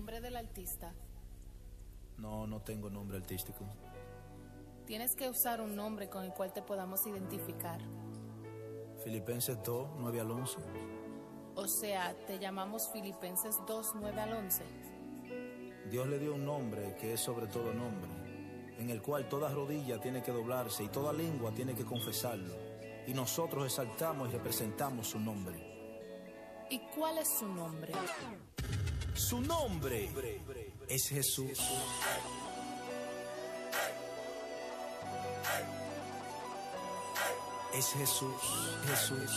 nombre del artista? No, no tengo nombre artístico. Tienes que usar un nombre con el cual te podamos identificar. Filipenses 2, 9 al 11. O sea, te llamamos Filipenses 2, 9 al 11. Dios le dio un nombre que es sobre todo nombre, en el cual toda rodilla tiene que doblarse y toda lengua tiene que confesarlo. Y nosotros exaltamos y representamos su nombre. ¿Y cuál es su nombre? Su nombre es Jesús. Es Jesús, Jesús.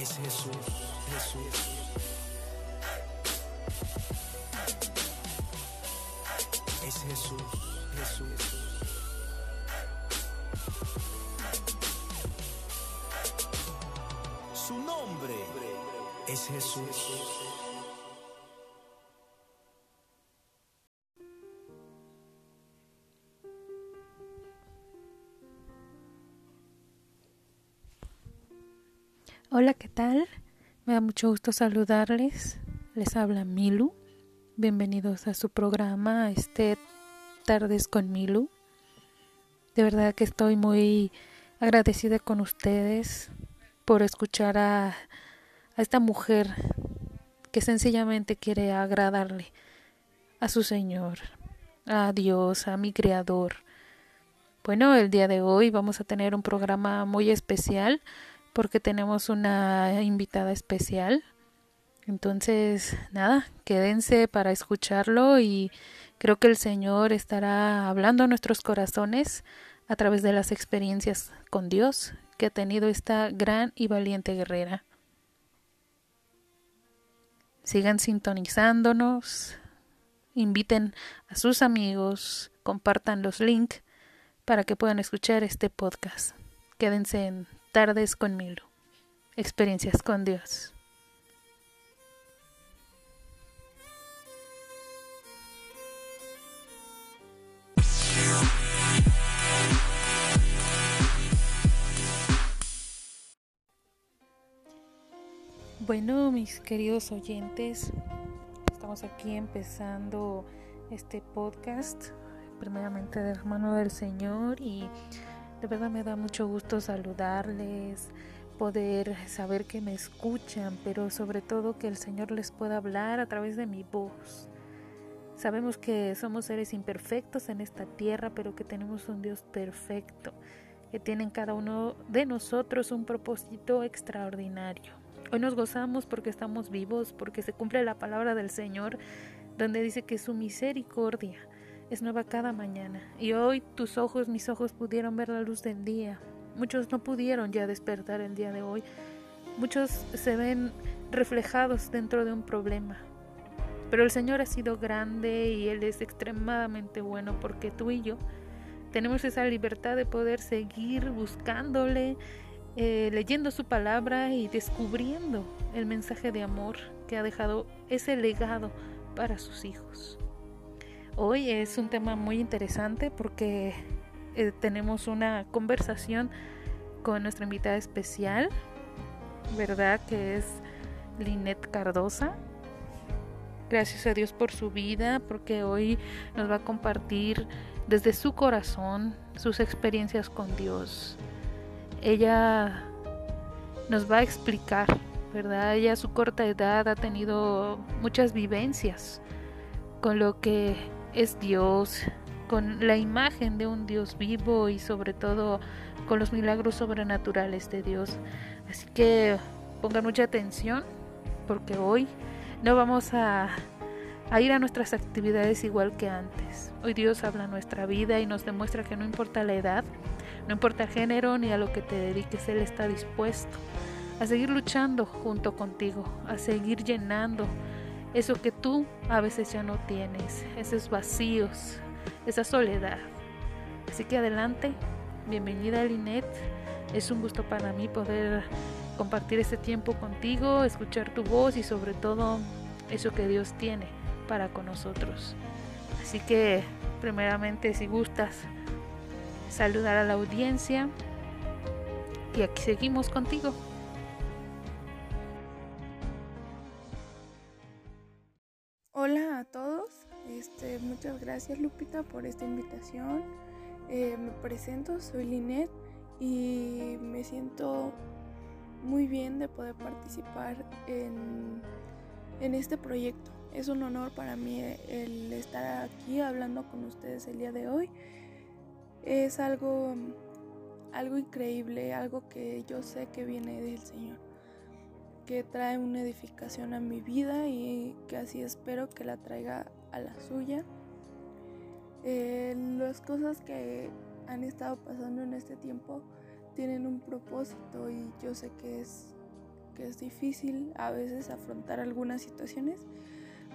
Es Jesús, Jesús. Es Jesús, es Jesús. Hola, ¿qué tal? Me da mucho gusto saludarles. Les habla Milu. Bienvenidos a su programa, este Tardes con Milu. De verdad que estoy muy agradecida con ustedes por escuchar a, a esta mujer que sencillamente quiere agradarle a su Señor, a Dios, a mi Creador. Bueno, el día de hoy vamos a tener un programa muy especial porque tenemos una invitada especial. Entonces, nada, quédense para escucharlo y creo que el Señor estará hablando a nuestros corazones a través de las experiencias con Dios que ha tenido esta gran y valiente guerrera. Sigan sintonizándonos, inviten a sus amigos, compartan los links para que puedan escuchar este podcast. Quédense en Tardes con Milo. Experiencias con Dios. Bueno, mis queridos oyentes, estamos aquí empezando este podcast, primeramente de hermano del Señor y de verdad me da mucho gusto saludarles, poder saber que me escuchan, pero sobre todo que el Señor les pueda hablar a través de mi voz. Sabemos que somos seres imperfectos en esta tierra, pero que tenemos un Dios perfecto, que tiene en cada uno de nosotros un propósito extraordinario. Hoy nos gozamos porque estamos vivos, porque se cumple la palabra del Señor, donde dice que su misericordia es nueva cada mañana. Y hoy tus ojos, mis ojos pudieron ver la luz del día. Muchos no pudieron ya despertar el día de hoy. Muchos se ven reflejados dentro de un problema. Pero el Señor ha sido grande y Él es extremadamente bueno porque tú y yo tenemos esa libertad de poder seguir buscándole, eh, leyendo su palabra y descubriendo el mensaje de amor que ha dejado ese legado para sus hijos. Hoy es un tema muy interesante porque eh, tenemos una conversación con nuestra invitada especial, ¿verdad? Que es Linet Cardosa. Gracias a Dios por su vida, porque hoy nos va a compartir desde su corazón sus experiencias con Dios. Ella nos va a explicar, ¿verdad? Ella a su corta edad ha tenido muchas vivencias con lo que es Dios, con la imagen de un Dios vivo y sobre todo con los milagros sobrenaturales de Dios. Así que pongan mucha atención porque hoy no vamos a, a, ir a nuestras actividades igual que antes. Hoy Dios habla nuestra vida y nos demuestra que no importa la edad, no importa el género ni a lo que te dediques, Él está dispuesto a seguir luchando junto contigo, a seguir llenando eso que tú a veces ya no tienes, esos vacíos, esa soledad. Así que adelante, bienvenida Linet. Es un gusto para mí poder compartir este tiempo contigo, escuchar tu voz y sobre todo eso que Dios tiene para con nosotros. Así que primeramente si gustas saludar a la audiencia y aquí seguimos contigo. Hola a todos, este, muchas gracias Lupita por esta invitación. Eh, me presento, soy Linet y me siento muy bien de poder participar en, en este proyecto. Es un honor para mí el estar aquí hablando con ustedes el día de hoy es algo, algo increíble, algo que yo sé que viene del Señor, que trae una edificación a mi vida y que así espero que la traiga a la suya. Eh, las cosas que han estado pasando en este tiempo tienen un propósito y yo sé que es, que es difícil a veces afrontar algunas situaciones,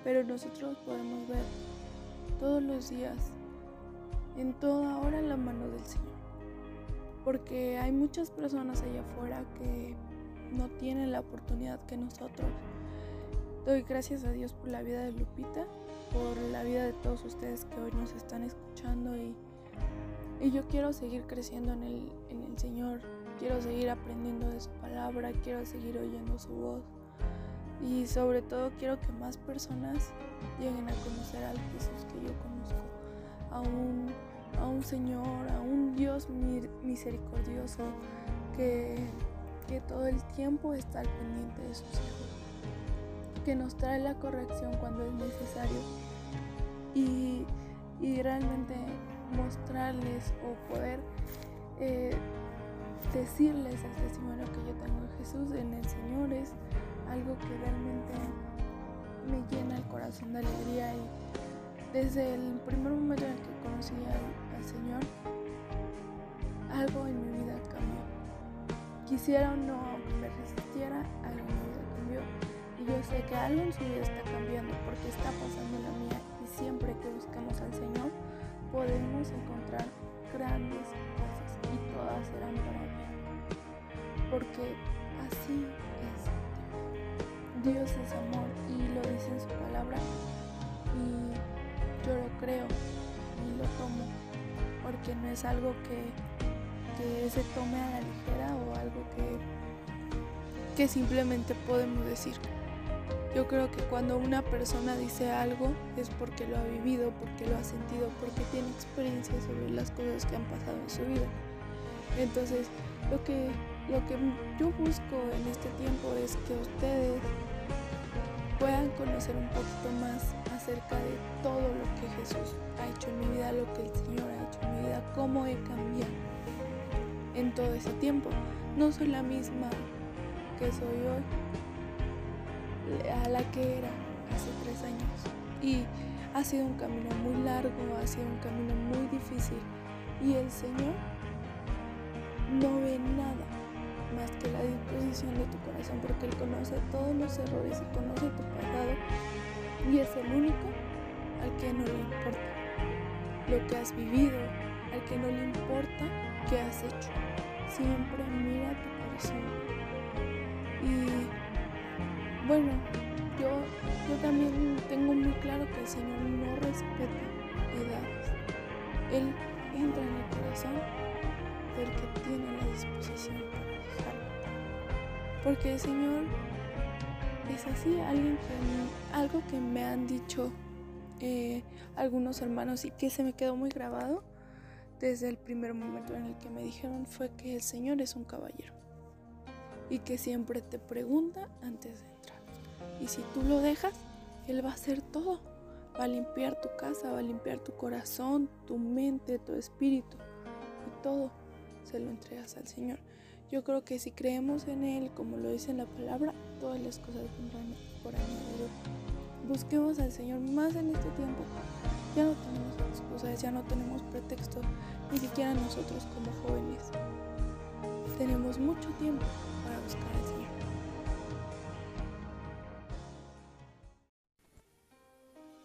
pero nosotros podemos ver todos los días, en toda hora, la mano del Señor. Porque hay muchas personas allá afuera que no tienen la oportunidad que nosotros. Doy gracias a Dios por la vida de Lupita, por la vida de todos ustedes que hoy nos están escuchando y, y yo quiero seguir creciendo en el, en el Señor, quiero seguir aprendiendo de su palabra, quiero seguir oyendo su voz y sobre todo quiero que más personas lleguen a conocer al Jesús que yo conozco, a un, a un Señor, a un Dios misericordioso que, que todo el tiempo está al pendiente de sus hijos, que nos trae la corrección cuando es necesario y, y realmente mostrarles o poder eh, decirles el testimonio que yo tengo en Jesús, en el Señor es algo que realmente me llena el corazón de alegría y desde el primer momento en el que conocí al, Señor, algo en mi vida cambió. Quisiera o no que me resistiera, algo en mi vida cambió. Y yo sé que algo en su vida está cambiando porque está pasando la mía y siempre que buscamos al Señor podemos encontrar grandes cosas y todas serán para bien. Porque así Dios es amor y lo dice en su palabra y yo lo creo y lo tomo porque no es algo que, que se tome a la ligera o algo que, que simplemente podemos decir. Yo creo que cuando una persona dice algo es porque lo ha vivido, porque lo ha sentido, porque tiene experiencia sobre las cosas que han pasado en su vida. Entonces, lo que, lo que yo busco en este tiempo es que ustedes puedan conocer un poquito más acerca de todo lo que Jesús ha hecho en mi vida, lo que el Señor ha hecho en mi vida, cómo he cambiado en todo ese tiempo. No soy la misma que soy hoy, a la que era hace tres años. Y ha sido un camino muy largo, ha sido un camino muy difícil. Y el Señor no ve nada más que la disposición de tu corazón, porque Él conoce todos los errores y conoce tu pasado y es el único al que no le importa lo que has vivido, al que no le importa qué has hecho. Siempre mira tu corazón. Y bueno, yo, yo también tengo muy claro que el Señor no respeta edades. Él entra en el corazón del que tiene la disposición porque el Señor es así, alguien que, algo que me han dicho eh, algunos hermanos y que se me quedó muy grabado desde el primer momento en el que me dijeron fue que el Señor es un caballero y que siempre te pregunta antes de entrar. Y si tú lo dejas, Él va a hacer todo. Va a limpiar tu casa, va a limpiar tu corazón, tu mente, tu espíritu y todo se lo entregas al Señor. Yo creo que si creemos en Él, como lo dice en la palabra, todas las cosas vendrán por añadidura. Busquemos al Señor más en este tiempo. Ya no tenemos excusas, ya no tenemos pretexto, ni siquiera nosotros como jóvenes. Tenemos mucho tiempo para buscar al Señor.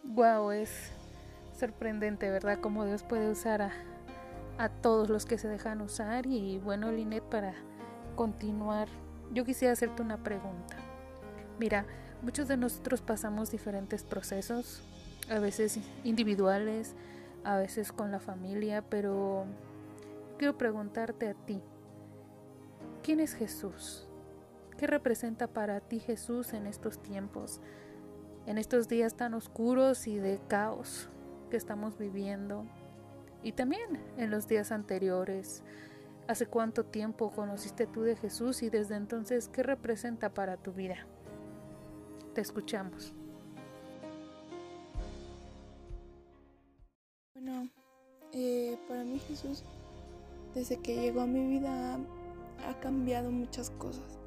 Wow, es sorprendente, ¿verdad? Cómo Dios puede usar a, a todos los que se dejan usar. Y bueno, Linet, para continuar, yo quisiera hacerte una pregunta. Mira, muchos de nosotros pasamos diferentes procesos, a veces individuales, a veces con la familia, pero quiero preguntarte a ti, ¿quién es Jesús? ¿Qué representa para ti Jesús en estos tiempos, en estos días tan oscuros y de caos? que estamos viviendo y también en los días anteriores. ¿Hace cuánto tiempo conociste tú de Jesús y desde entonces qué representa para tu vida? Te escuchamos. Bueno, eh, para mí Jesús, desde que llegó a mi vida, ha cambiado muchas cosas.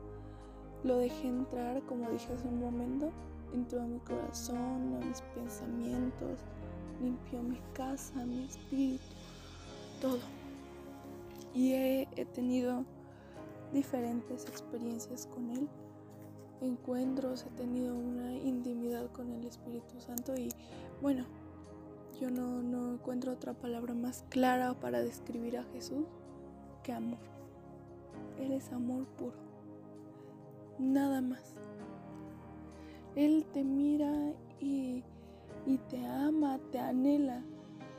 Lo dejé entrar, como dije hace un momento, entró a mi corazón, a mis pensamientos, limpió mi casa, mi espíritu, todo. Y he, tenido diferentes experiencias con Él, encuentros, he tenido una intimidad con el Espíritu Santo y bueno, yo no, no encuentro otra palabra más clara para describir a Jesús que amor. Él es amor puro. Nada más. Él te mira y, y te ama, te anhela,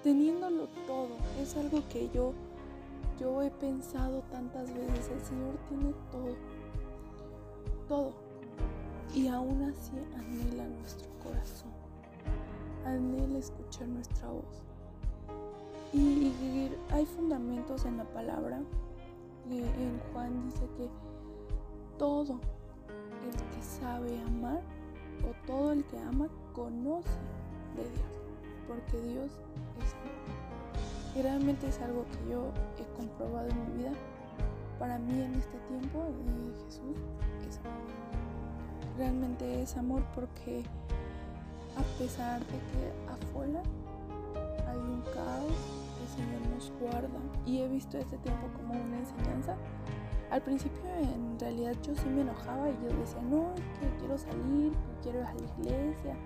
teniéndolo todo. Es algo que yo, yo he pensado tantas veces. El Señor tiene todo. Todo. Y aún así anhela nuestro corazón. Anhela escuchar nuestra voz. Y, hay fundamentos en la palabra. En Juan dice que todo el que sabe amar o todo el que ama conoce de Dios, porque Dios es. Y realmente es algo que yo he comprobado en mi vida. Para mí en este tiempo y Jesús es amor. Realmente es amor porque a pesar de que afuera hay un caos, el Señor nos guarda. Y he visto este tiempo como una enseñanza al principio en realidad yo sí me enojaba y yo decía, no, que quiero salir, quiero ir a la iglesia.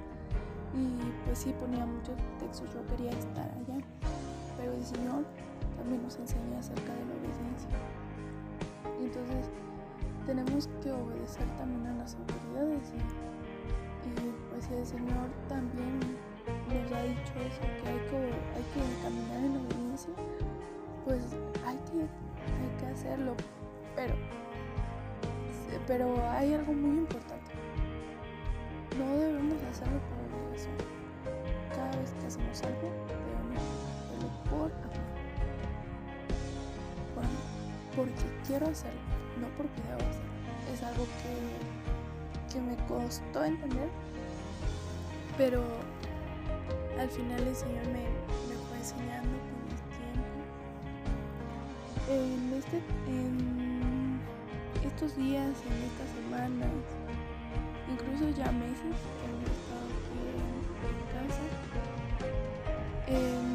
Y pues sí ponía muchos textos, yo quería estar allá. Pero el Señor también nos enseña acerca de la obediencia. Entonces tenemos que obedecer también a las autoridades. Y, pues el Señor también nos ha dicho eso, que hay que, hay que caminar en obediencia. Pues hay que, hay que hacerlo pero, pero hay algo muy importante. No debemos hacerlo por obligación. Cada vez que hacemos algo, por amor. Por. Porque quiero hacerlo, no porque debo hacerlo. Es algo que, que me costó entender, pero al final el Señor me, me fue enseñando con el tiempo. En este, en estos días, en estas semanas, incluso ya meses he estado aquí en, casa, eh,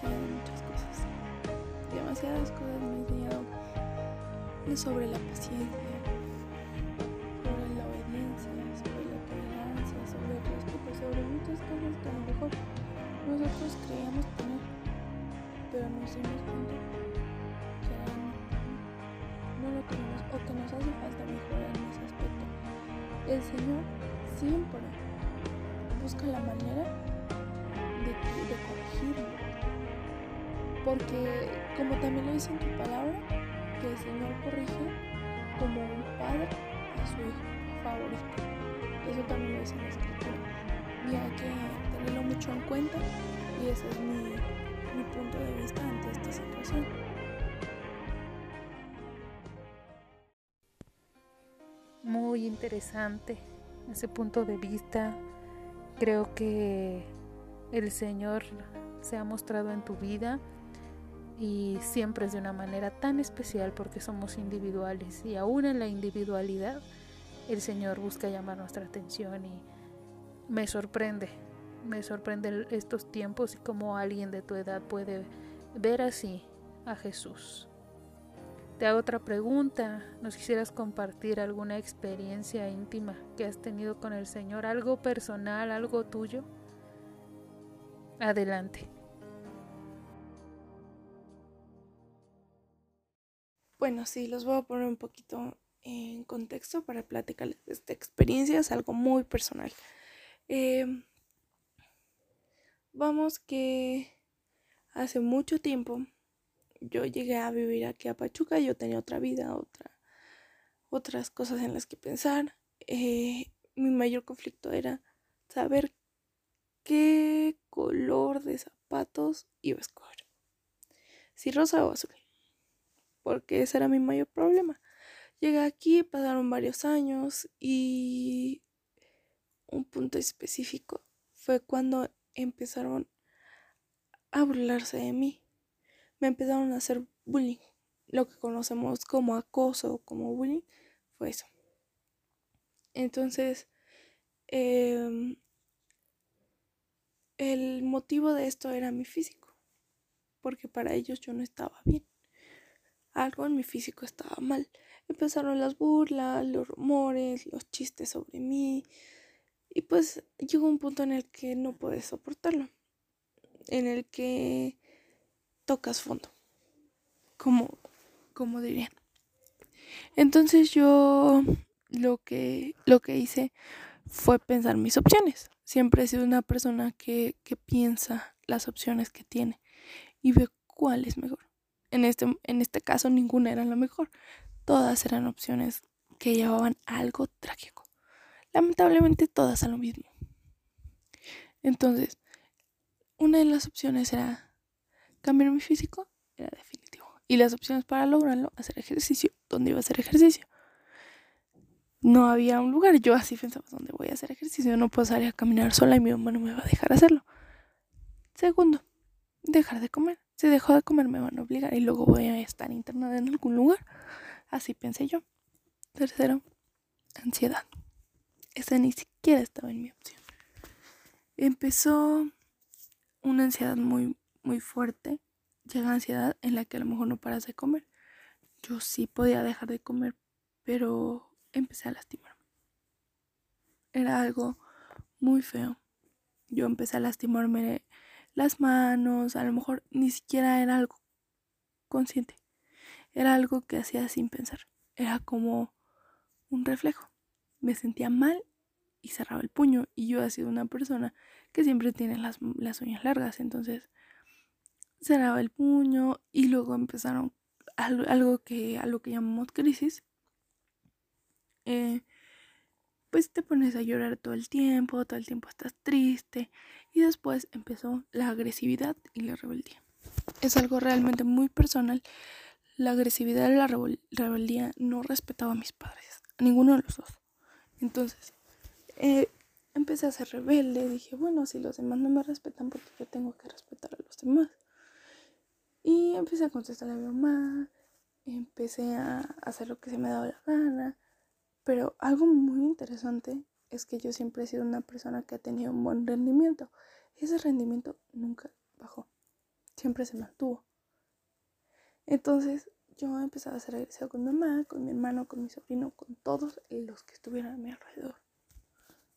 enseñado muchas cosas. Demasiadas cosas me ha enseñado sobre la paciencia, sobre la obediencia, sobre la tolerancia, sobre el respeto, sobre muchas cosas que a lo mejor nosotros creíamos tener, pero nos dimos cuenta o que nos hace falta mejorar en ese aspecto. El Señor siempre busca la manera de, de corregirlo. Porque, como también lo dice en tu palabra, que el Señor corrige como un padre a su hijo favorito. Eso también lo dice en la escritura. Y hay que tenerlo mucho en cuenta y ese es mi, mi punto de vista ante esta situación. muy interesante ese punto de vista. Creo que el Señor se ha mostrado en tu vida y siempre es de una manera tan especial porque somos individuales y aún en la individualidad el Señor busca llamar nuestra atención y me sorprende, me sorprende estos tiempos y cómo alguien de tu edad puede ver así a Jesús. Te hago otra pregunta. ¿Nos quisieras compartir alguna experiencia íntima que has tenido con el Señor? ¿Algo personal, algo tuyo? Adelante. Bueno, sí, los voy a poner un poquito en contexto para platicarles esta experiencia. Es algo muy personal. Eh, vamos que hace mucho tiempo yo llegué a vivir aquí a Pachuca, yo tenía otra vida, otra, otras cosas en las que pensar. Eh, mi mayor conflicto era saber qué color de zapatos iba a escoger. Si rosa o azul. Porque ese era mi mayor problema. Llegué aquí, pasaron varios años y un punto específico fue cuando empezaron a burlarse de mí. Me empezaron a hacer bullying. Lo que conocemos como acoso o como bullying fue eso. Entonces, em, el motivo de esto era mi físico, porque para ellos yo no estaba bien. Algo en mi físico estaba mal. Empezaron las burlas, los rumores, los chistes sobre mí. Y pues llegó un punto en el que no puedes soportarlo. En el que tocas fondo. Como, como dirían. Entonces yo lo que, lo que hice fue pensar mis opciones. Siempre he sido una persona que, que piensa las opciones que tiene y ve cuál es mejor. En este, en este caso ninguna era la mejor. Todas eran opciones que llevaban algo trágico. Lamentablemente todas a lo mismo. Entonces, una de las opciones era cambiar mi físico, era definitivo. Y las opciones para lograrlo, hacer ejercicio. ¿Dónde iba a hacer ejercicio? no había un lugar. Yo así pensaba, ¿dónde voy a hacer ejercicio? No puedo salir a caminar sola y mi mamá no me va a dejar hacerlo. Segundo, dejar de comer. Si dejo de comer me van a obligar y luego voy a estar internada en algún lugar. Así pensé yo. Tercero, ansiedad. Esa ni siquiera estaba en mi opción. Empezó una ansiedad muy, muy fuerte. Llega ansiedad en la que a lo mejor no paras de comer. Yo sí podía dejar de comer, pero empecé a lastimarme. Era algo muy feo. Yo empecé a lastimarme las manos, a lo mejor ni siquiera era algo consciente. Era algo que hacía sin pensar. Era como un reflejo. Me sentía mal y cerraba el puño. Y yo he sido una persona que siempre tiene las, las uñas largas. Entonces cerraba el puño y luego empezaron algo, que, a lo que llamamos crisis eh, pues te pones a llorar todo el tiempo, todo el tiempo estás triste y después empezó la agresividad y la rebeldía. Es algo realmente muy personal. La agresividad y la rebeldía no respetaba a mis padres, a ninguno de los dos. Entonces, eh, empecé a ser rebelde, dije, bueno, si los demás no me respetan, porque yo tengo que respetar a los demás. Y empecé a contestar a mi mamá, empecé a hacer lo que se me daba la gana, pero algo muy interesante es que yo siempre he sido una persona que ha tenido un buen rendimiento. Ese rendimiento nunca bajó, siempre se mantuvo. Entonces yo empezaba a hacer ejercicio con mi mamá, con mi hermano, con mi sobrino, con todos los que estuvieran a mi alrededor.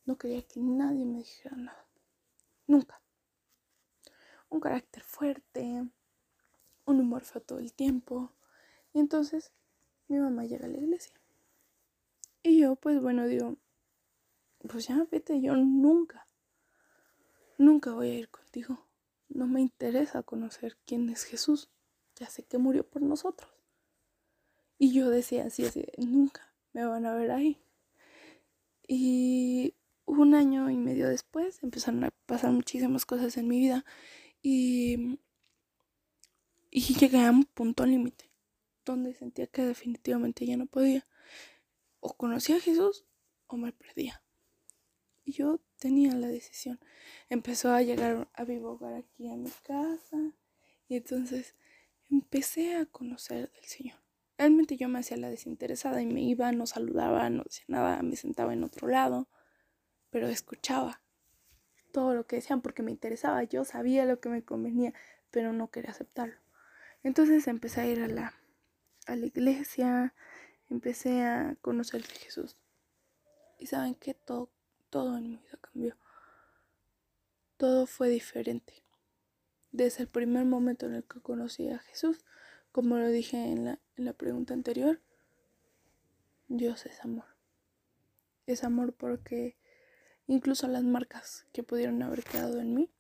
No quería que nadie me dijera nada. Nunca. Un carácter fuerte, un humor feo todo el tiempo. Y entonces mi mamá llega a la iglesia. Y yo, pues bueno, digo, pues ya vete, yo nunca, nunca voy a ir contigo. No me interesa conocer quién es Jesús. Ya sé que murió por nosotros. Y yo decía así, así, nunca me van a ver ahí. Y un año y medio después empezaron a pasar muchísimas cosas en mi vida y, y llegué a un punto límite donde sentía que definitivamente ya no podía o conocía a Jesús o me perdía. Y yo tenía la decisión. Empezó a llegar a vivo aquí a mi casa y entonces empecé a conocer del Señor. Realmente yo me hacía la desinteresada y me iba, no saludaba, no decía nada, me sentaba en otro lado, pero escuchaba todo lo que decían porque me interesaba. Yo sabía lo que me convenía, pero no quería aceptarlo. Entonces empecé a ir a la, a la iglesia, empecé a conocer de Jesús. Y saben que todo, todo en mi vida cambió. Todo fue diferente. Desde el primer momento en el que conocí a Jesús, como lo dije en la, en la pregunta anterior, Dios es amor. Es amor porque incluso las marcas que pudieron haber quedado en mí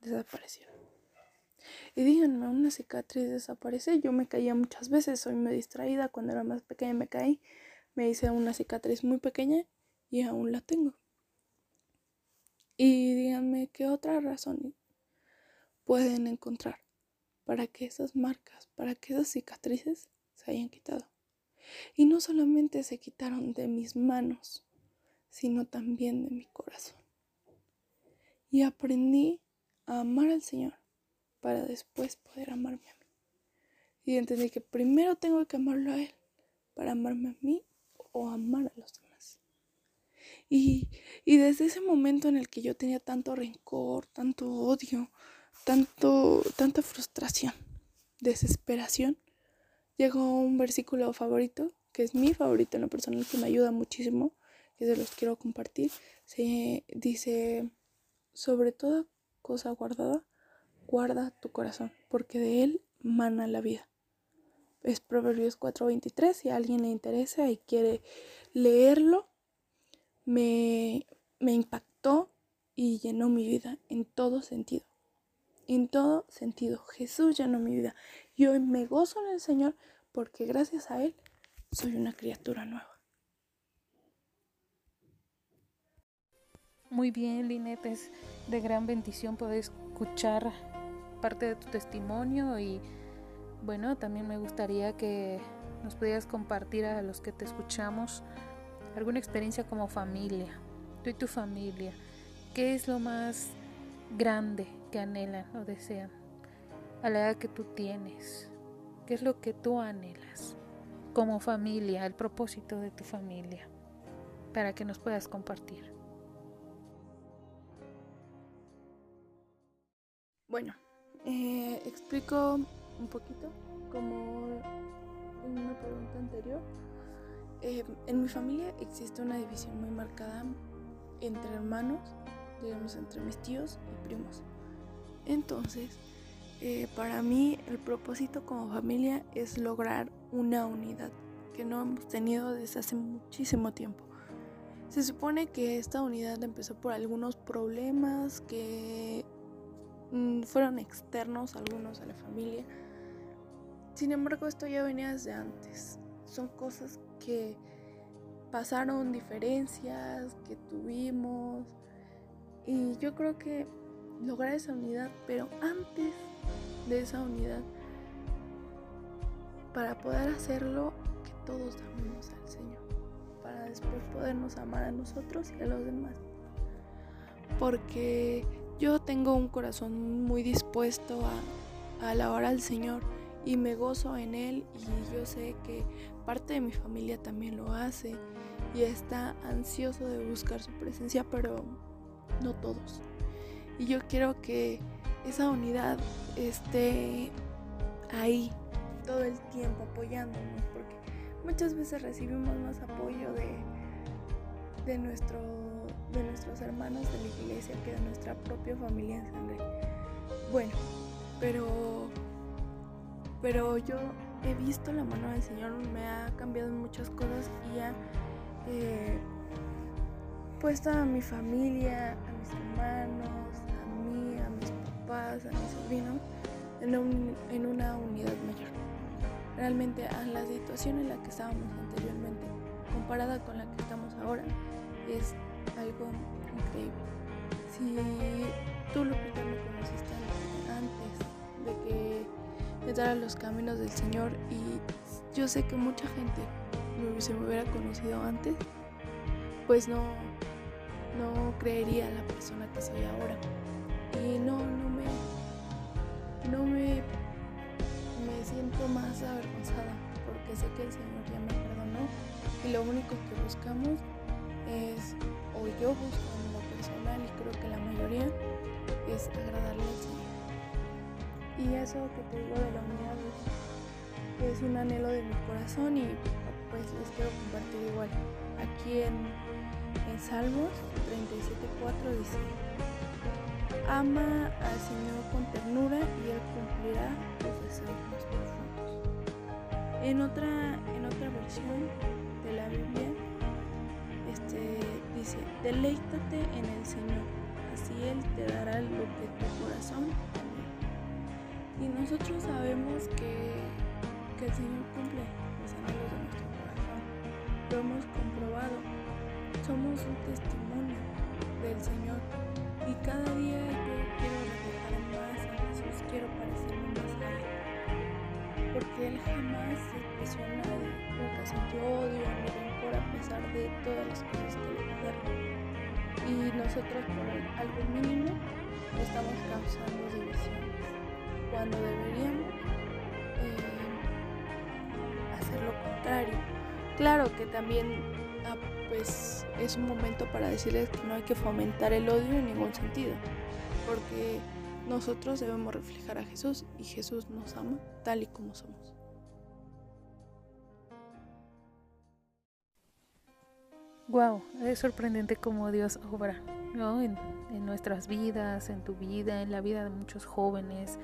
desaparecieron. Y díganme, una cicatriz desaparece. Yo me caía muchas veces, soy muy distraída. Cuando era más pequeña me caí, me hice una cicatriz muy pequeña y aún la tengo. Y díganme qué otra razón pueden encontrar para que esas marcas, para que esas cicatrices se hayan quitado. Y no solamente se quitaron de mis manos, sino también de mi corazón. Y aprendí a amar al Señor para después poder amarme a mí. Y entendí que primero tengo que amarlo a Él para amarme a mí o amar a los demás. Y, y desde ese momento en el que yo tenía tanto rencor, tanto odio, tanto, tanta frustración, desesperación, llegó un versículo favorito, que es mi favorito en lo personal, que me ayuda muchísimo, que se los quiero compartir. Se dice, sobre toda cosa guardada, guarda tu corazón, porque de él mana la vida. Es Proverbios 4:23, si a alguien le interesa y quiere leerlo, me, me impactó y llenó mi vida en todo sentido. En todo sentido, Jesús llenó mi vida. Y hoy me gozo en el Señor porque gracias a Él soy una criatura nueva. Muy bien, Linet, es de gran bendición poder escuchar parte de tu testimonio y bueno, también me gustaría que nos pudieras compartir a los que te escuchamos alguna experiencia como familia, tú y tu familia. ¿Qué es lo más grande que anhelan o desean a la edad que tú tienes? ¿Qué es lo que tú anhelas como familia, el propósito de tu familia, para que nos puedas compartir? Bueno, eh, explico un poquito como en una pregunta anterior. Eh, en mi familia existe una división muy marcada entre hermanos, digamos entre mis tíos y primos. Entonces, eh, para mí el propósito como familia es lograr una unidad que no hemos tenido desde hace muchísimo tiempo. Se supone que esta unidad empezó por algunos problemas que fueron externos algunos a la familia. Sin embargo, esto ya venía desde antes. Son cosas que pasaron, diferencias que tuvimos. Y yo creo que lograr esa unidad, pero antes de esa unidad, para poder hacerlo, que todos amemos al Señor, para después podernos amar a nosotros y a los demás. Porque yo tengo un corazón muy dispuesto a, alabar al Señor y me gozo en Él y yo sé que parte de mi familia también lo hace y está ansioso de buscar su presencia, pero no todos. Y yo quiero que esa unidad esté ahí todo el tiempo apoyándonos, porque muchas veces recibimos más apoyo de, de nuestro de nuestros hermanos de la iglesia que de nuestra propia familia en sangre. Bueno, pero, pero yo he visto la mano del Señor, me ha cambiado muchas cosas y ha eh, puesto a mi familia, a mis hermanos, a mí, a mis papás, a mis sobrinos en, en una unidad mayor. Realmente a la situación en la que estábamos anteriormente, comparada con la que estamos ahora, es algo increíble. Si tú, lo me conociste antes de que entrara los caminos del Señor y yo sé que mucha gente si me hubiera conocido antes, pues no, no creería la persona que soy ahora. Y no, no me, no me, me siento más avergonzada porque sé que el Señor ya me perdonó y lo único que buscamos es o yo busco en lo personal y creo que la mayoría es agradarle al Señor. Y eso que te digo de la unidad es, un anhelo de mi corazón y pues les quiero compartir igual. Aquí en, en Salmos 37.4 dice, ama al Señor con ternura y Él cumplirá tus deseos más profundos. En otra, en otra versión de la Biblia este, dice, deleítate en el Señor, así Él te dará lo que tu corazón Y nosotros sabemos que, que el Señor cumple los anhelos de nuestro corazón. Lo hemos comprobado. Somos un testimonio del Señor Y cada día yo quiero reflejar más a Jesús, quiero parecerme más a Él. Porque Él jamás se expresiona de nunca sintió odio ni rencor a pesar de todas las cosas que le pasaron. Y nosotros por algo mínimo estamos causando divisiones. Cuando deberíamos eh, hacer lo contrario. Claro que también ah, pues es un momento para decirles que no hay que fomentar el odio en ningún sentido, porque nosotros debemos reflejar a Jesús y Jesús nos ama tal y como somos. Wow, es sorprendente cómo Dios obra ¿no? en, nuestras vidas, en tu vida, en la vida de muchos jóvenes,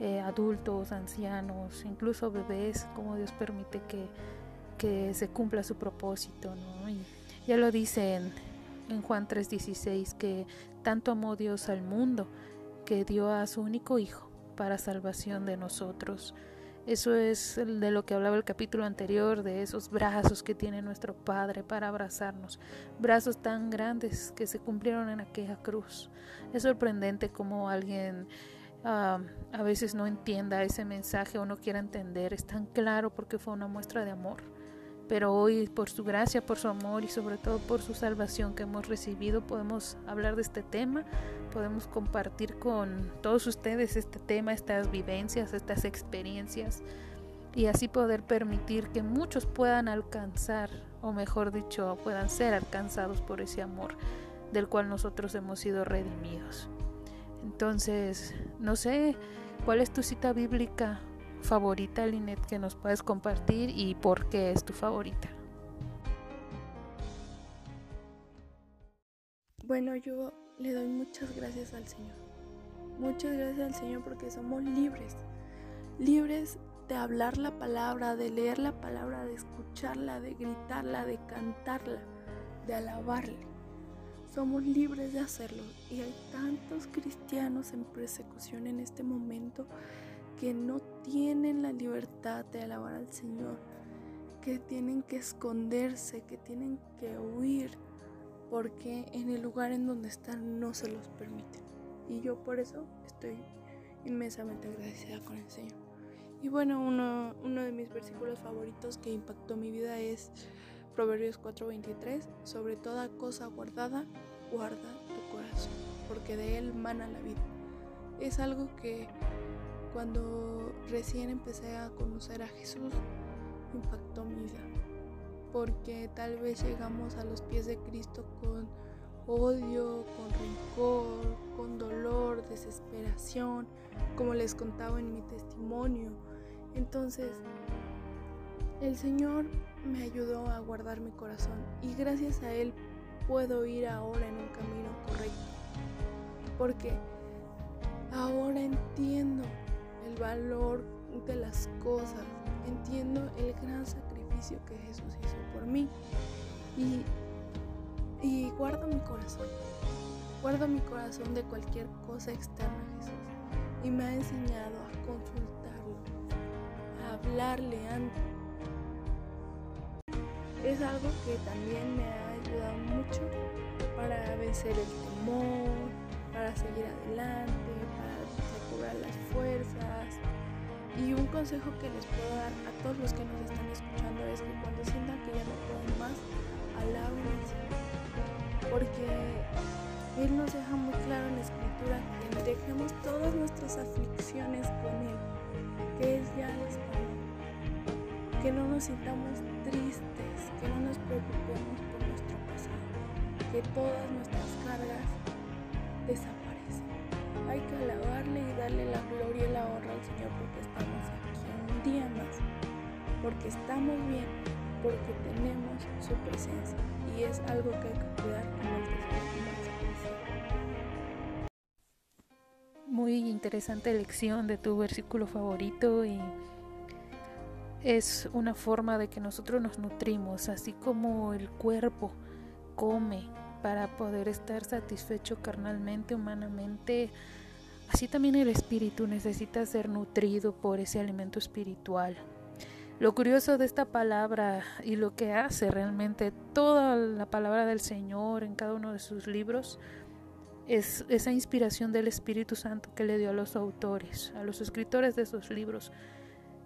eh, adultos, ancianos, incluso bebés, cómo Dios permite que, que se cumpla su propósito. ¿no? Y ya lo dice en, en Juan 3:16 que tanto amó Dios al mundo que dio a su único Hijo para salvación de nosotros. Eso es de lo que hablaba el capítulo anterior, de esos brazos que tiene nuestro Padre para abrazarnos, brazos tan grandes que se cumplieron en aquella cruz. Es sorprendente como alguien ah, a veces no entienda ese mensaje o no quiera entender, es tan claro porque fue una muestra de amor. Pero hoy, por su gracia, por su amor y sobre todo por su salvación que hemos recibido, podemos hablar de este tema, podemos compartir con todos ustedes este tema, estas vivencias, estas experiencias y así poder permitir que muchos puedan alcanzar, o mejor dicho, puedan ser alcanzados por ese amor del cual nosotros hemos sido redimidos. Entonces, no sé, ¿cuál es tu cita bíblica favorita, Linet, que nos puedes compartir y por qué es tu favorita? Bueno, yo le doy muchas gracias al Señor. Muchas gracias al Señor porque somos libres. Libres de hablar la palabra, de leer la palabra, de escucharla, de gritarla, de cantarla, de alabarle. Somos libres de hacerlo y hay tantos cristianos en persecución en este momento que no tienen la libertad de alabar al Señor, que tienen que esconderse, que tienen que huir, porque en el lugar en donde están no se los permiten. Y yo por eso estoy inmensamente agradecida con el Señor. Y bueno, uno, uno de mis versículos favoritos que impactó mi vida es Proverbios 4:23, sobre toda cosa guardada, guarda tu corazón, porque de él mana la vida. Es algo que cuando recién empecé a conocer a Jesús, impactó mi vida. Porque tal vez llegamos a los pies de Cristo con odio, con rencor, con dolor, desesperación, como les contaba en mi testimonio. Entonces, el Señor me ayudó a guardar mi corazón y gracias a Él puedo ir ahora en un camino correcto. Porque ahora entiendo valor de las cosas, entiendo el gran sacrificio que Jesús hizo por mí. Y, y guardo mi corazón, guardo mi corazón de cualquier cosa externa a Jesús. Y me ha enseñado a consultarlo, a hablarle antes. Es algo que también me ha ayudado mucho para vencer el temor, para seguir adelante, para recobrar las fuerzas, y un consejo que les puedo dar a todos los que nos están escuchando es que cuando sientan que ya no pueden más, alaben Porque Él nos deja muy claro en la escritura que dejemos todas nuestras aflicciones con Él, que es ya les Que no nos sintamos tristes, que no nos preocupemos por nuestro pasado, que todas nuestras cargas desaparezcan hay que alabarle y darle la gloria y la honra al Señor porque estamos aquí un día más, porque estamos bien, porque tenemos su presencia y es algo que hay que cuidar como el tesoro. Muy interesante lección de tu versículo favorito y es una forma de que nosotros nos nutrimos, así como el cuerpo come para poder estar satisfecho carnalmente, humanamente, Así también el espíritu necesita ser nutrido por ese alimento espiritual. Lo curioso de esta palabra y lo que hace realmente toda la palabra del Señor en cada uno de sus libros es esa inspiración del Espíritu Santo que le dio a los autores, a los escritores de esos libros.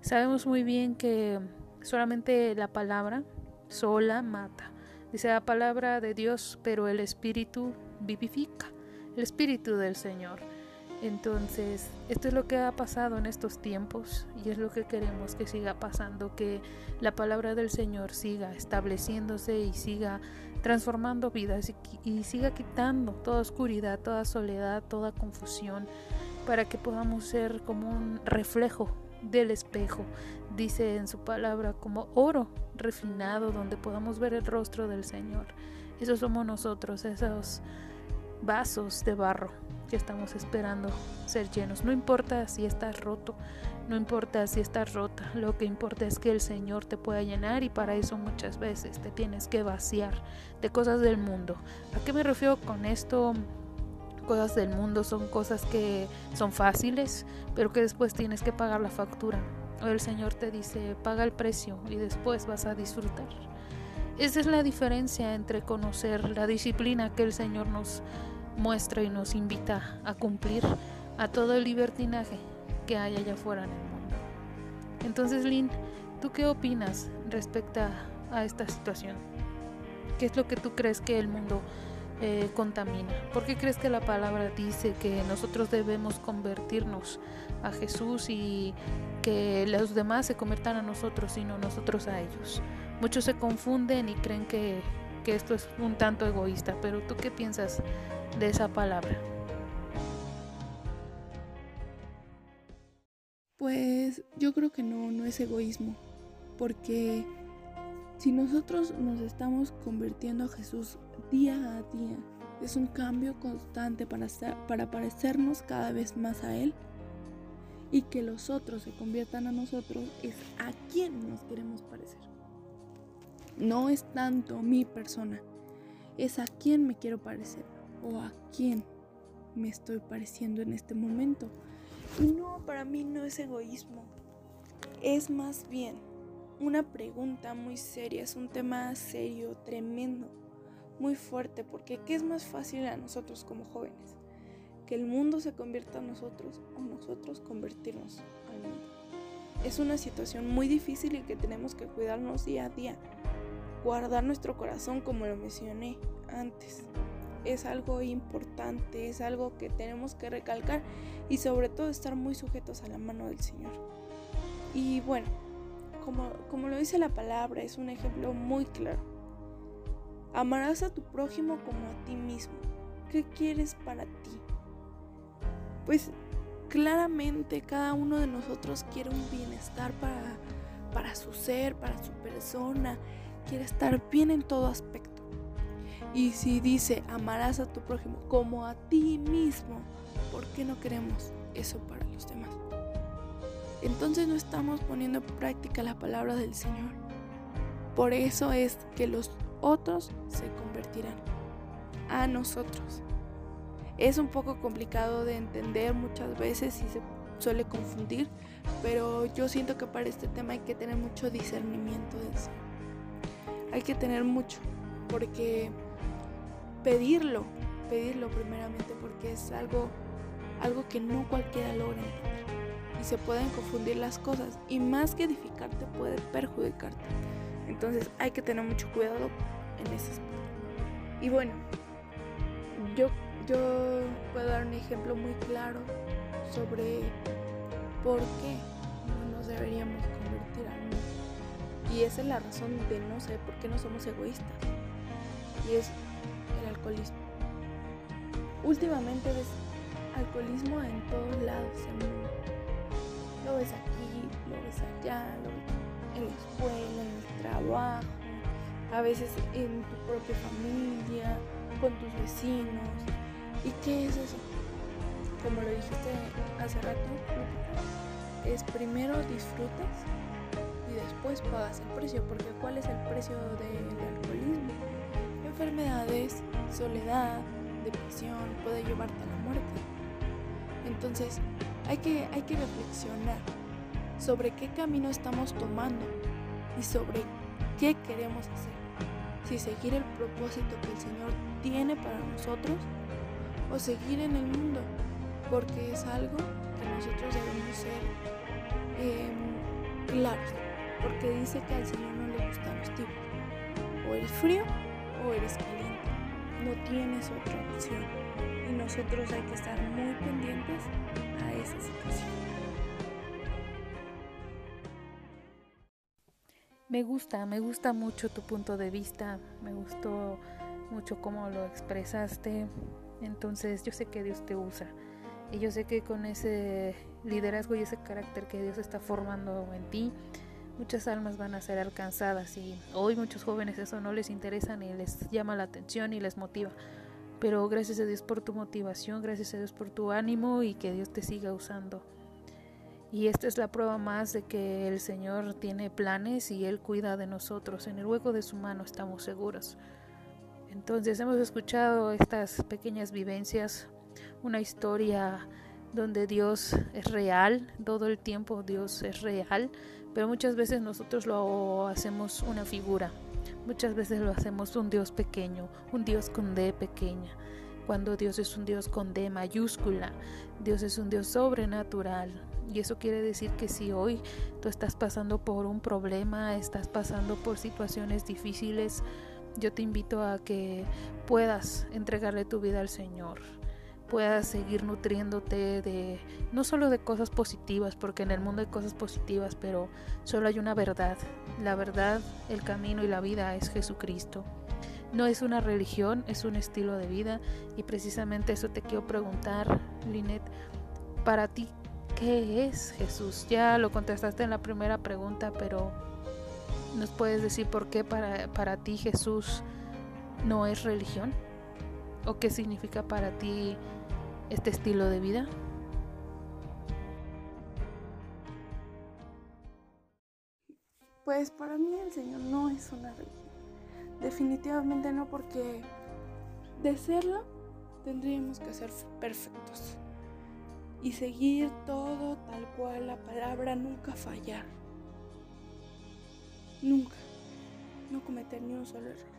Sabemos muy bien que solamente la palabra sola mata. Dice la palabra de Dios, pero el Espíritu vivifica, el Espíritu del Señor. Entonces, esto es lo que ha pasado en estos tiempos y es lo que queremos que siga pasando, que la palabra del Señor siga estableciéndose y siga transformando vidas y, siga quitando toda oscuridad, toda soledad, toda confusión, para que podamos ser como un reflejo del espejo, dice en su palabra, como oro refinado, donde podamos ver el rostro del Señor. Esos somos nosotros, esos vasos de barro que estamos esperando ser llenos. No importa si estás roto, no importa si estás rota, lo que importa es que el Señor te pueda llenar y para eso muchas veces te tienes que vaciar de cosas del mundo. ¿A qué me refiero con esto? Cosas del mundo son cosas que son fáciles, pero que después tienes que pagar la factura. O el Señor te dice, paga el precio y después vas a disfrutar. Esa es la diferencia entre conocer la disciplina que el Señor nos muestra y nos invita a cumplir a todo el libertinaje que hay allá afuera en el mundo. Entonces, Lynn, ¿tú qué opinas respecto a, esta situación? ¿Qué es lo que tú crees que el mundo eh, contamina? ¿Por qué crees que la palabra dice que nosotros debemos convertirnos a Jesús y que los demás se conviertan a nosotros y no nosotros a ellos? Muchos se confunden y creen que, que esto es un tanto egoísta, pero ¿tú qué piensas de esa palabra? Pues yo creo que no, no es egoísmo, porque si nosotros nos estamos convirtiendo a Jesús día a día, es un cambio constante para, para parecernos cada vez más a Él y que los otros se conviertan a nosotros, es a quien nos queremos parecer. No es tanto mi persona, es a quien me quiero parecer o a quién me estoy pareciendo en este momento. Y no, para mí no es egoísmo. Es más bien una pregunta muy seria, es un tema serio, tremendo, muy fuerte, porque ¿qué es más fácil a nosotros como jóvenes? Que el mundo se convierta a nosotros o nosotros convertirnos al mundo. Es una situación muy difícil y que tenemos que cuidarnos día a día, guardar nuestro corazón como lo mencioné antes es algo importante, es algo que tenemos que recalcar y sobre todo estar muy sujetos a la mano del Señor. Y bueno, como, como lo dice la palabra, es un ejemplo muy claro. Amarás a tu prójimo como a ti mismo. ¿Qué quieres para ti? Pues claramente cada uno de nosotros quiere un bienestar para, para su ser, para su persona, quiere estar bien en todo aspecto. Y si dice, amarás a tu prójimo como a ti mismo, ¿por qué no queremos eso para los demás? Entonces no estamos poniendo en práctica la palabra del Señor. Por eso es que los otros se convertirán a nosotros. Es un poco complicado de entender muchas veces y se suele confundir, pero yo siento que para este tema hay que tener mucho discernimiento del Señor. Hay que tener mucho, porque pedirlo, pedirlo primeramente porque es algo, algo que no cualquiera logra entender. Y se pueden confundir las cosas y más que edificarte puede perjudicarte. Entonces hay que tener mucho cuidado en ese aspecto. Y bueno, yo, yo puedo dar un ejemplo muy claro sobre por qué no nos deberíamos. Y esa es la razón de no sé por qué no somos egoístas. Y es alcoholismo. Últimamente ves alcoholismo en todos lados en el mundo. Lo ves aquí, lo ves allá, en la escuela, en el trabajo, a veces en tu propia familia, con tus vecinos. ¿Y qué es eso? Como lo dijiste hace rato, es primero disfrutas después pagas el precio, porque ¿cuál es el precio del alcoholismo? Enfermedades, soledad, depresión, puede llevarte a la muerte. Entonces, hay que, hay que reflexionar sobre qué camino estamos tomando y sobre qué queremos hacer. Si seguir el propósito que el Señor tiene para nosotros o seguir en el mundo, porque es algo que nosotros debemos ser em, claros, porque dice que al Señor no le gustan los tipos, o eres frío o eres caliente, no tienes otra opción. Y nosotros hay que estar muy pendientes a esa situación. Me gusta, me gusta mucho tu punto de vista, me gustó mucho cómo lo expresaste. Entonces yo sé que Dios te usa. Y yo sé que con ese liderazgo y ese carácter que Dios está formando en ti, muchas almas van a ser alcanzadas y hoy muchos jóvenes eso no les interesa ni les llama la atención y les motiva. Pero gracias a Dios por tu motivación, gracias a Dios por tu ánimo y que Dios te siga usando. Y esta es la prueba más de que el Señor tiene planes y Él cuida de nosotros. En el hueco de su mano estamos seguros. Entonces hemos escuchado estas pequeñas vivencias, una historia donde Dios es real, todo el tiempo Dios es real, pero muchas veces nosotros lo hacemos una figura, muchas veces lo hacemos un Dios pequeño, un Dios con D pequeña, cuando Dios es un Dios con D mayúscula, Dios es un Dios sobrenatural, y eso quiere decir que si hoy tú estás pasando por un problema, estás pasando por situaciones difíciles, yo te invito a que puedas entregarle tu vida al Señor, puedas seguir nutriéndote de no solo de cosas positivas, porque en el mundo hay cosas positivas, pero solo hay una verdad. La verdad, el camino y la vida es Jesucristo. No es una religión, es un estilo de vida y precisamente eso te quiero preguntar, Linet, para ti, ¿qué es Jesús? Ya lo contestaste en la primera pregunta, pero ¿nos puedes decir por qué para, para ti Jesús no es religión? ¿O qué significa para ti este estilo de vida? Pues para mí el Señor no es una religión. Definitivamente no, porque de serlo tendríamos que ser perfectos y seguir todo tal cual la palabra, nunca fallar. Nunca. No cometer ni un solo error.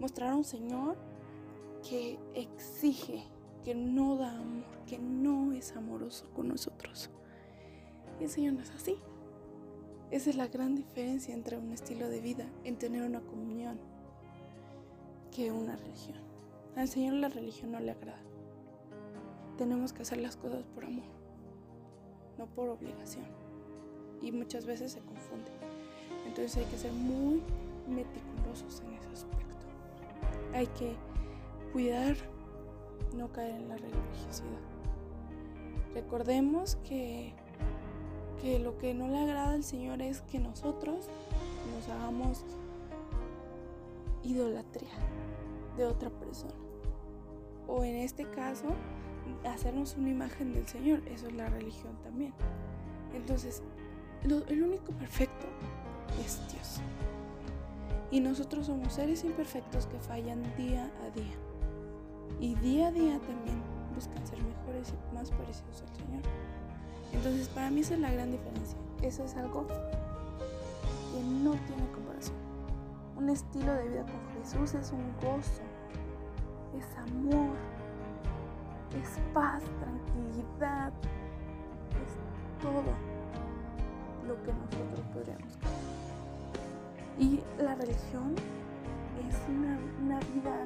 Mostrar a un Señor que exige, que no da amor, que no es amoroso con nosotros. Y el Señor no es así. Esa es la gran diferencia entre un estilo de vida, en tener una comunión, que una religión. Al Señor la religión no le agrada tenemos que hacer las cosas por amor, no por obligación. Y muchas veces se confunde. Entonces hay que ser muy meticulosos en ese aspecto. Hay que cuidar, no caer en la religiosidad. Recordemos que, que lo que no le agrada al Señor es que nosotros nos hagamos idolatría de otra persona. O en este caso, hacernos una imagen del Señor. Eso es la religión también. Entonces, el único perfecto es Dios. Y nosotros somos seres imperfectos que fallan día a día. Y día a día también buscan ser mejores y más parecidos al Señor. Entonces, para mí esa es la gran diferencia. Eso es algo que no tiene comparación. Un estilo de vida con Jesús es un gozo, es amor, es paz, tranquilidad, es todo lo que nosotros podríamos querer. Y la religión es una, una vida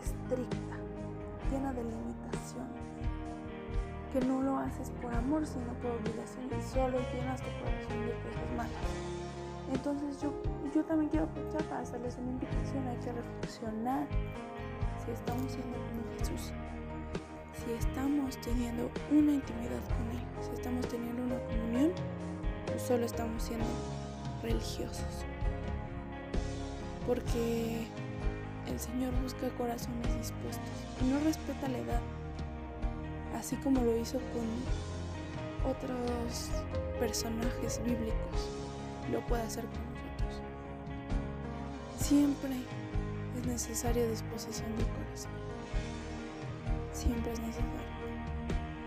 estricta, llena de limitaciones, que no lo haces por amor, sino por obligación. Y solo llenas tu corazón de cosas malas. Entonces yo, yo también quiero aprovechar para hacerles una invitación, hay que reflexionar si estamos siendo como Jesús. Si estamos teniendo una intimidad con Él, si estamos teniendo una comunión, o solo estamos siendo religiosos. Porque el Señor busca corazones dispuestos y no respeta la edad, así como lo hizo con otros personajes bíblicos, lo puede hacer con nosotros. Siempre es necesaria disposición del corazón siempre es necesario.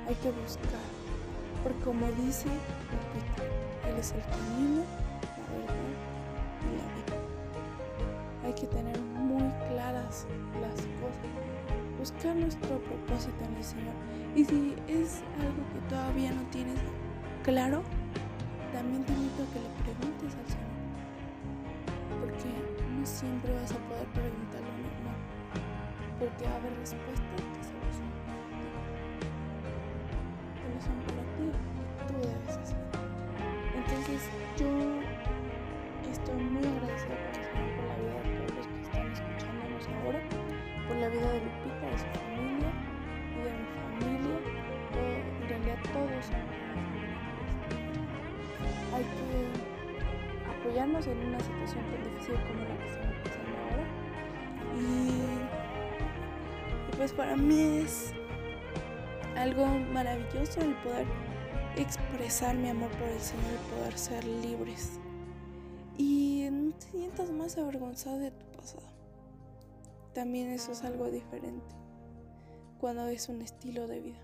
Hay que buscar, porque como dice Él es el camino, las cosas, buscar nuestro propósito en el Señor. Y si es algo que todavía no tienes claro, también te invito a que le preguntes al Señor. Porque no siempre vas a poder preguntarlo normal. Porque va a haber respuestas que solo son para ti. Son para ti tú debes hacer. Entonces yo estoy muy agradecida la vida de Lupita, de su familia y de mi familia. Todo, en realidad todos son hay que apoyarnos en una situación tan difícil como la que estamos pasando ahora. Y, pues para mí es algo maravilloso el poder expresar mi amor por el Señor y poder ser libres. Y no te sientas más avergonzado de tu. También eso es algo diferente cuando es un estilo de vida.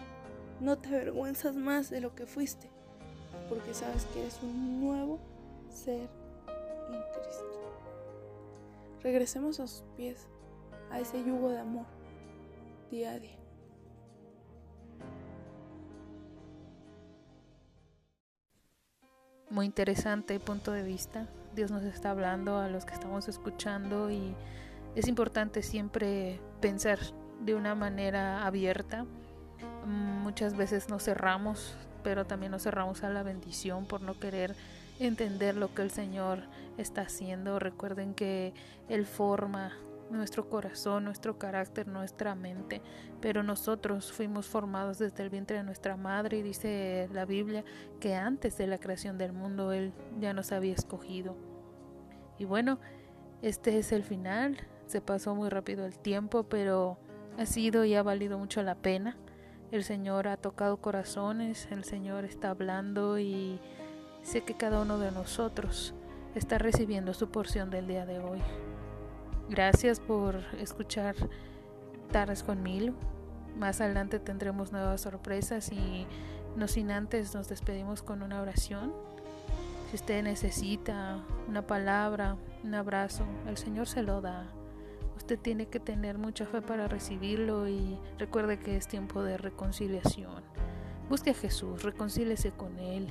No te avergüenzas más de lo que fuiste porque sabes que eres un nuevo ser en Cristo. Regresemos a sus pies, a ese yugo de amor, día a día. Muy interesante punto de vista. Dios nos está hablando a los que estamos escuchando y es importante siempre pensar de una manera abierta. Muchas veces nos cerramos pero también nos cerramos a la bendición por no querer entender lo que el Señor está haciendo. Recuerden que Él forma nuestro corazón, nuestro carácter, nuestra mente, pero nosotros fuimos formados desde el vientre de nuestra madre y dice la Biblia que antes de la creación del mundo Él ya nos había escogido. Y bueno, este es el final, se pasó muy rápido el tiempo, pero ha sido y ha valido mucho la pena. El Señor ha tocado corazones, el Señor está hablando y sé que cada uno de nosotros está recibiendo su porción del día de hoy. Gracias por escuchar Tardes con Milo. Más adelante tendremos nuevas sorpresas y no sin antes nos despedimos con una oración. Si usted necesita una palabra, un abrazo, el Señor se lo da. Usted tiene que tener mucha fe para recibirlo y recuerde que es tiempo de reconciliación. Busque a Jesús, reconcíliese con Él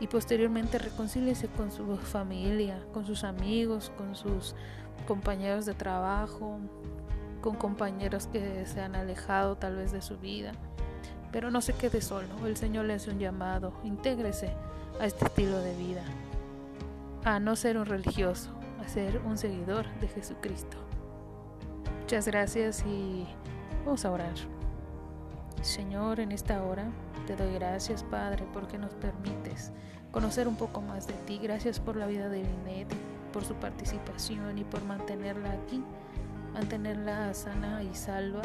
y posteriormente reconcíliese con su familia, con sus amigos, con sus compañeros de trabajo, con compañeros que se han alejado tal vez de su vida. Pero no se quede solo, el Señor le hace un llamado, intégrese a este estilo de vida, a no ser un religioso, a ser un seguidor de Jesucristo. Muchas gracias y vamos a orar. Señor, en esta hora te doy gracias, Padre, porque nos permites conocer un poco más de ti. Gracias por la vida de Linet, por su participación y por mantenerla aquí, mantenerla sana y salva,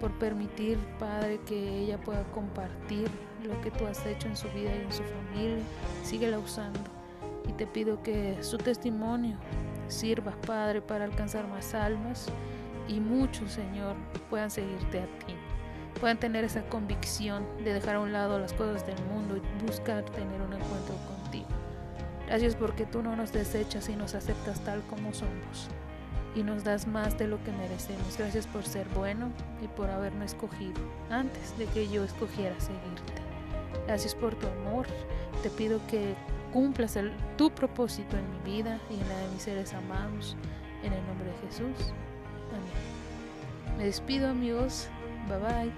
por permitir, Padre, que ella pueda compartir lo que tú has hecho en su vida y en su familia. Síguela usando y te pido que su testimonio sirva, Padre, para alcanzar más almas y muchos, Señor, puedan seguirte a ti, puedan tener esa convicción de dejar a un lado las cosas del mundo y buscar tener un encuentro contigo. Gracias porque tú no nos desechas y nos aceptas tal como somos y nos das más de lo que merecemos. Gracias por ser bueno y por haberme escogido antes de que yo escogiera seguirte. Gracias por tu amor. Te pido que cumplas tu propósito en mi vida y en la de mis seres amados. En el nombre de Jesús. Me despido amigos. Bye bye.